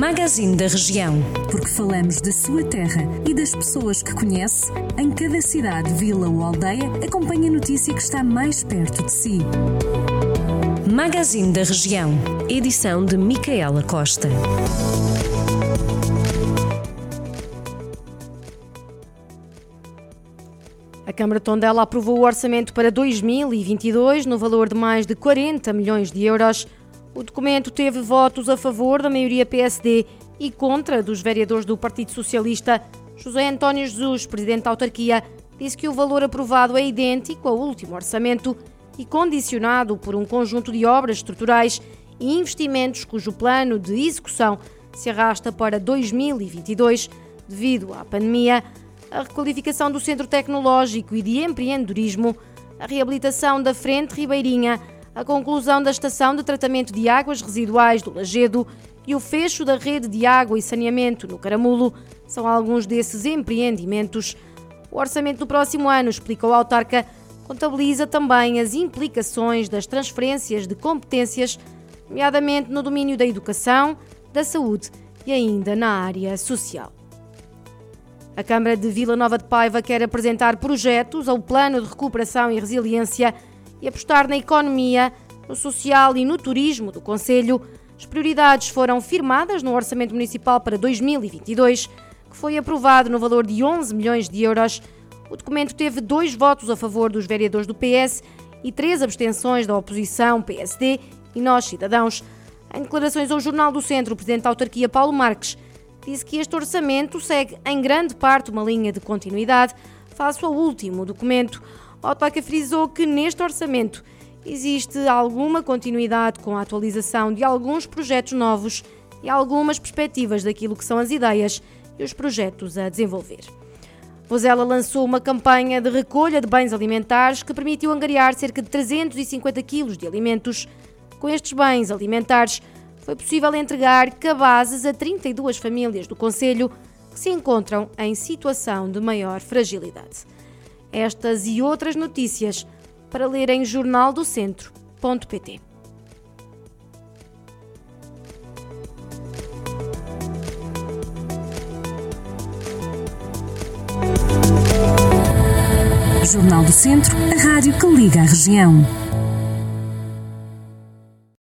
Magazine da Região. Porque falamos da sua terra e das pessoas que conhece, em cada cidade, vila ou aldeia, acompanhe a notícia que está mais perto de si. Magazine da Região. Edição de Micaela Costa. A Câmara Tondela aprovou o orçamento para 2022 no valor de mais de 40 milhões de euros. O documento teve votos a favor da maioria PSD e contra dos vereadores do Partido Socialista. José António Jesus, presidente da autarquia, disse que o valor aprovado é idêntico ao último orçamento e condicionado por um conjunto de obras estruturais e investimentos cujo plano de execução se arrasta para 2022 devido à pandemia, a requalificação do Centro Tecnológico e de Empreendedorismo, a reabilitação da Frente Ribeirinha, a conclusão da estação de tratamento de águas residuais do Lagedo e o fecho da rede de água e saneamento no Caramulo são alguns desses empreendimentos. O orçamento do próximo ano, explicou a autarca, contabiliza também as implicações das transferências de competências, nomeadamente no domínio da educação, da saúde e ainda na área social. A Câmara de Vila Nova de Paiva quer apresentar projetos ao Plano de Recuperação e Resiliência e apostar na economia, no social e no turismo do Conselho. As prioridades foram firmadas no Orçamento Municipal para 2022, que foi aprovado no valor de 11 milhões de euros. O documento teve dois votos a favor dos vereadores do PS e três abstenções da oposição, PSD e Nós Cidadãos. Em declarações ao Jornal do Centro, o presidente da autarquia, Paulo Marques, disse que este orçamento segue em grande parte uma linha de continuidade face ao último documento. O frisou que neste orçamento existe alguma continuidade com a atualização de alguns projetos novos e algumas perspectivas daquilo que são as ideias e os projetos a desenvolver. Vozela lançou uma campanha de recolha de bens alimentares que permitiu angariar cerca de 350 quilos de alimentos. Com estes bens alimentares, foi possível entregar cabazes a 32 famílias do Conselho que se encontram em situação de maior fragilidade. Estas e outras notícias para ler em jornaldocentro.pt. Jornal do Centro, a rádio que liga a região.